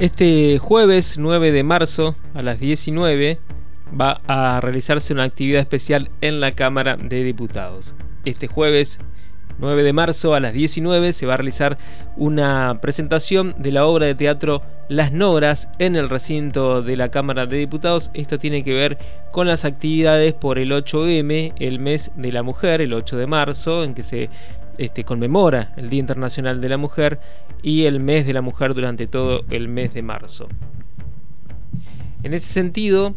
Este jueves 9 de marzo a las 19 va a realizarse una actividad especial en la Cámara de Diputados. Este jueves 9 de marzo a las 19 se va a realizar una presentación de la obra de teatro Las Nogras en el recinto de la Cámara de Diputados. Esto tiene que ver con las actividades por el 8M, el mes de la mujer, el 8 de marzo, en que se este, conmemora el Día Internacional de la Mujer y el mes de la mujer durante todo el mes de marzo. En ese sentido,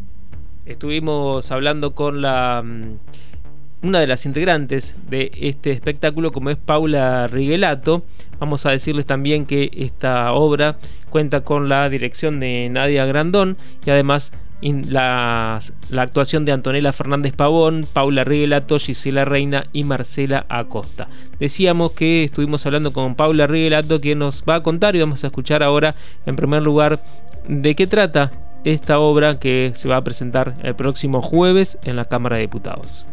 estuvimos hablando con la mm, una de las integrantes de este espectáculo, como es Paula Riguelato. Vamos a decirles también que esta obra cuenta con la dirección de Nadia Grandón y además la, actuación de Antonella Fernández Pavón, Paula Riguelato, Gisela Reina y Marcela Acosta. Decíamos que estuvimos hablando con Paula Riguelato, que nos va a contar y vamos a escuchar ahora, en primer lugar, de qué trata esta obra que se va a presentar el próximo jueves en la Cámara de Diputados.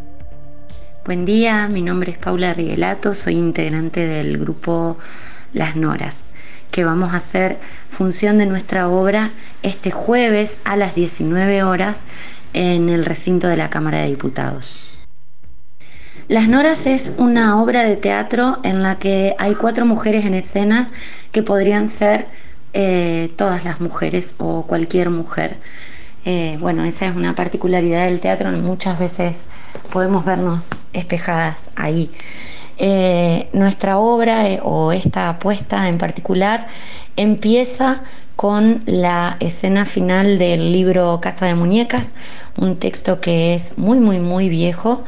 Buen día, mi nombre es Paula Riguelato, soy integrante del grupo Las Noras, que vamos a hacer función de nuestra obra este jueves a las 19 horas en el recinto de la Cámara de Diputados. Las Noras es una obra de teatro en la que hay cuatro mujeres en escena que podrían ser eh, todas las mujeres o cualquier mujer. Eh, bueno, esa es una particularidad del teatro, muchas veces podemos vernos espejadas ahí. Eh, nuestra obra eh, o esta apuesta en particular empieza con la escena final del libro Casa de Muñecas, un texto que es muy, muy, muy viejo,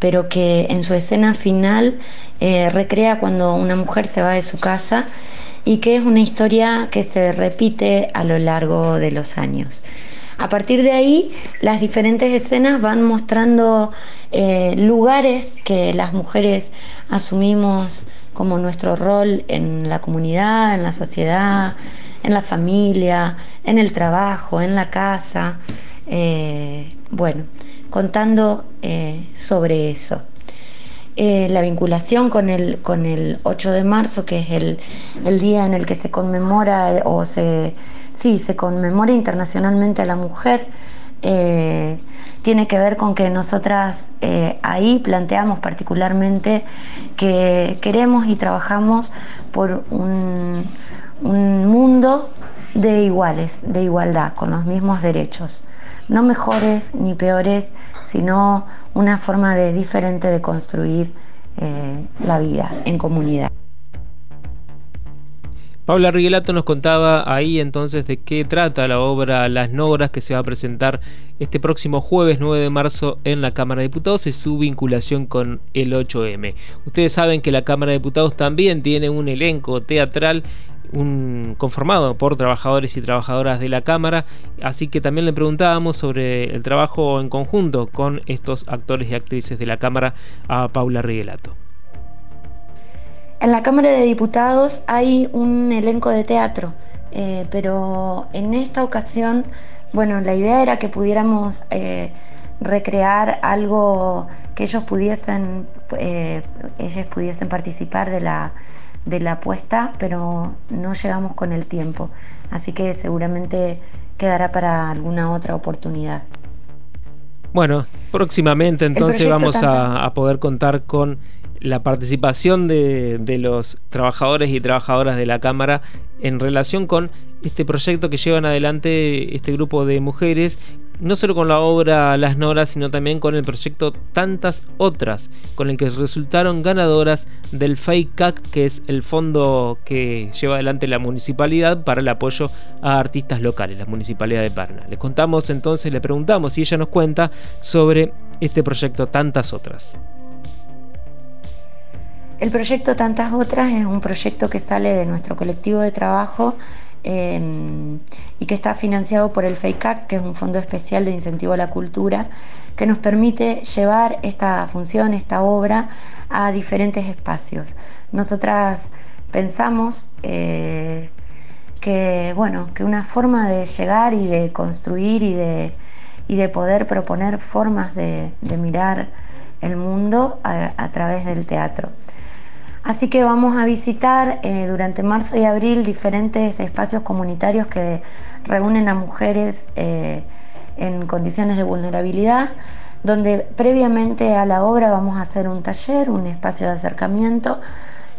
pero que en su escena final recrea cuando una mujer se va de su casa y que es una historia que se repite a lo largo de los años. A partir de ahí, las diferentes escenas van mostrando eh, lugares que las mujeres asumimos como nuestro rol en la comunidad, en la sociedad, en la familia, en el trabajo, en la casa. Eh, bueno, contando eh, sobre eso. la vinculación con el, con el 8 de marzo, que es el, el día en el que se conmemora o se sí, se conmemora internacionalmente a la mujer. Eh, tiene que ver con que nosotras eh, ahí planteamos particularmente que queremos y trabajamos por un, un mundo de iguales, de igualdad, con los mismos derechos. No mejores ni peores, sino una forma diferente de construir eh, la vida en comunidad. Paula Riguelato nos contaba ahí entonces de qué trata la obra Las Nogras que se va a presentar este próximo jueves 9 de marzo en la Cámara de Diputados y su vinculación con el 8M. Ustedes saben que la Cámara de Diputados también tiene un elenco teatral conformado por trabajadores y trabajadoras de la Cámara, así que también le preguntábamos sobre el trabajo en conjunto con estos actores y actrices de la Cámara a Paula Riguelato. En la Cámara de Diputados hay un elenco de teatro, eh, pero en esta ocasión, bueno, la idea era que pudiéramos eh, recrear algo que ellos pudiesen, eh, ellos pudiesen participar de la, de la apuesta, pero no llegamos con el tiempo, así que seguramente quedará para alguna otra oportunidad. Bueno, próximamente entonces vamos a poder contar con la participación de, los trabajadores y trabajadoras de la Cámara en relación con este proyecto que llevan adelante este grupo de mujeres, no solo con la obra Las Noras, sino también con el proyecto Tantas Otras, con el que resultaron ganadoras del FAICAC, que es el fondo que lleva adelante la municipalidad para el apoyo a artistas locales, la municipalidad de Parna. Les contamos entonces, le preguntamos y ella nos cuenta sobre este proyecto Tantas Otras. El proyecto Tantas Otras es un proyecto que sale de nuestro colectivo de trabajo em, y que está financiado por el FEICAC, que es un fondo especial de incentivo a la cultura, que nos permite llevar esta función, esta obra, a diferentes espacios. Nosotras pensamos eh, que, bueno, que una forma de llegar y de construir y de, de poder proponer formas de, mirar el mundo a través del teatro. Así que vamos a visitar eh, durante marzo y abril diferentes espacios comunitarios que reúnen a mujeres eh, en condiciones de vulnerabilidad, donde previamente a la obra vamos a hacer un taller, un espacio de acercamiento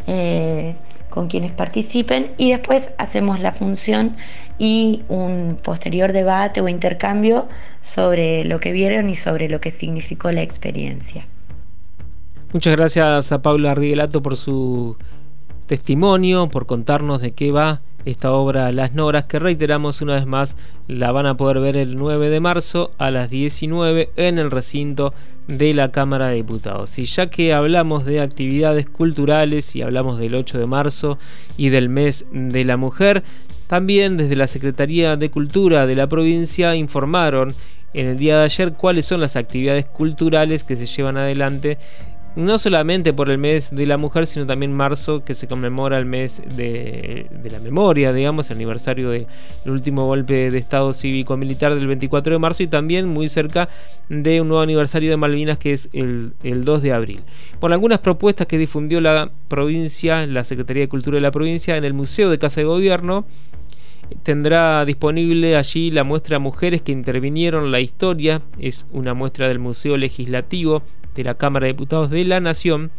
eh, con quienes participen y después hacemos la función y un posterior debate o intercambio sobre lo que vieron y sobre lo que significó la experiencia. Muchas gracias a Paula Riguelato por su testimonio, por contarnos de qué va esta obra Las Noras, que reiteramos una vez más, la van a poder ver el 9 de marzo a las 19 en el recinto de la Cámara de Diputados. Y ya que hablamos de actividades culturales y hablamos del 8 de marzo y del mes de la mujer, también desde la Secretaría de Cultura de la provincia informaron en el día de ayer cuáles son las actividades culturales que se llevan adelante no solamente por el mes de la mujer, sino también marzo, que se conmemora el mes de, la memoria, digamos, el aniversario del último golpe de Estado cívico-militar del 24 de marzo y también muy cerca de un nuevo aniversario de Malvinas que es el, el 2 de abril. Por algunas propuestas que difundió la provincia, la Secretaría de Cultura de la provincia, en el Museo de Casa de Gobierno, tendrá disponible allí la muestra Mujeres que intervinieron la historia, es una muestra del Museo Legislativo de la Cámara de Diputados de la Nación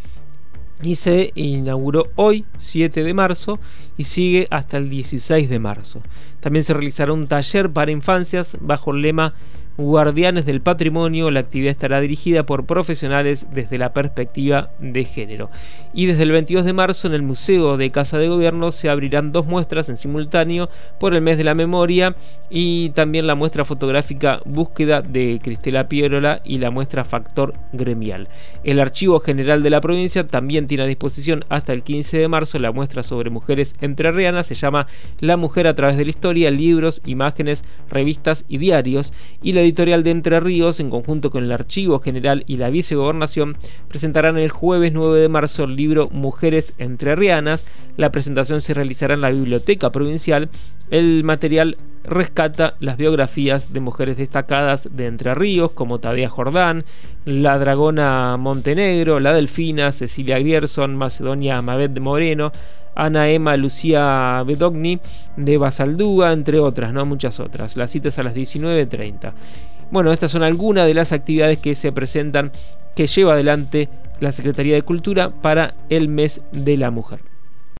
y se inauguró hoy, 7 de marzo, y sigue hasta el 16 de marzo. También se realizará un taller para infancias bajo el lema Guardianes del Patrimonio, la actividad estará dirigida por profesionales desde la perspectiva de género. Y desde el 22 de marzo en el Museo de Casa de Gobierno se abrirán dos muestras en simultáneo por el mes de la memoria y también la muestra fotográfica Búsqueda de Cristela Pierola y la muestra Factor Gremial. El Archivo General de la provincia también tiene a disposición hasta el 15 de marzo la muestra sobre mujeres entrerrianas, se llama La mujer a través de la historia, libros, imágenes, revistas y diarios y la editorial de Entre Ríos, en conjunto con el Archivo General y la Vicegobernación, presentarán el jueves 9 de marzo el libro Mujeres Entrerrianas. La presentación se realizará en la Biblioteca Provincial. El material rescata las biografías de mujeres destacadas de Entre Ríos, como Tadea Jordán, la Dragona Montenegro, la Delfina, Cecilia Grierson, Macedonia Mabet de Moreno, Ana Emma Lucía Bedogni de Basaldúa, entre otras, ¿no? Muchas otras. Las citas a las 19.30. Bueno, estas son algunas de las actividades que se presentan, que lleva adelante la Secretaría de Cultura para el mes de la Mujer.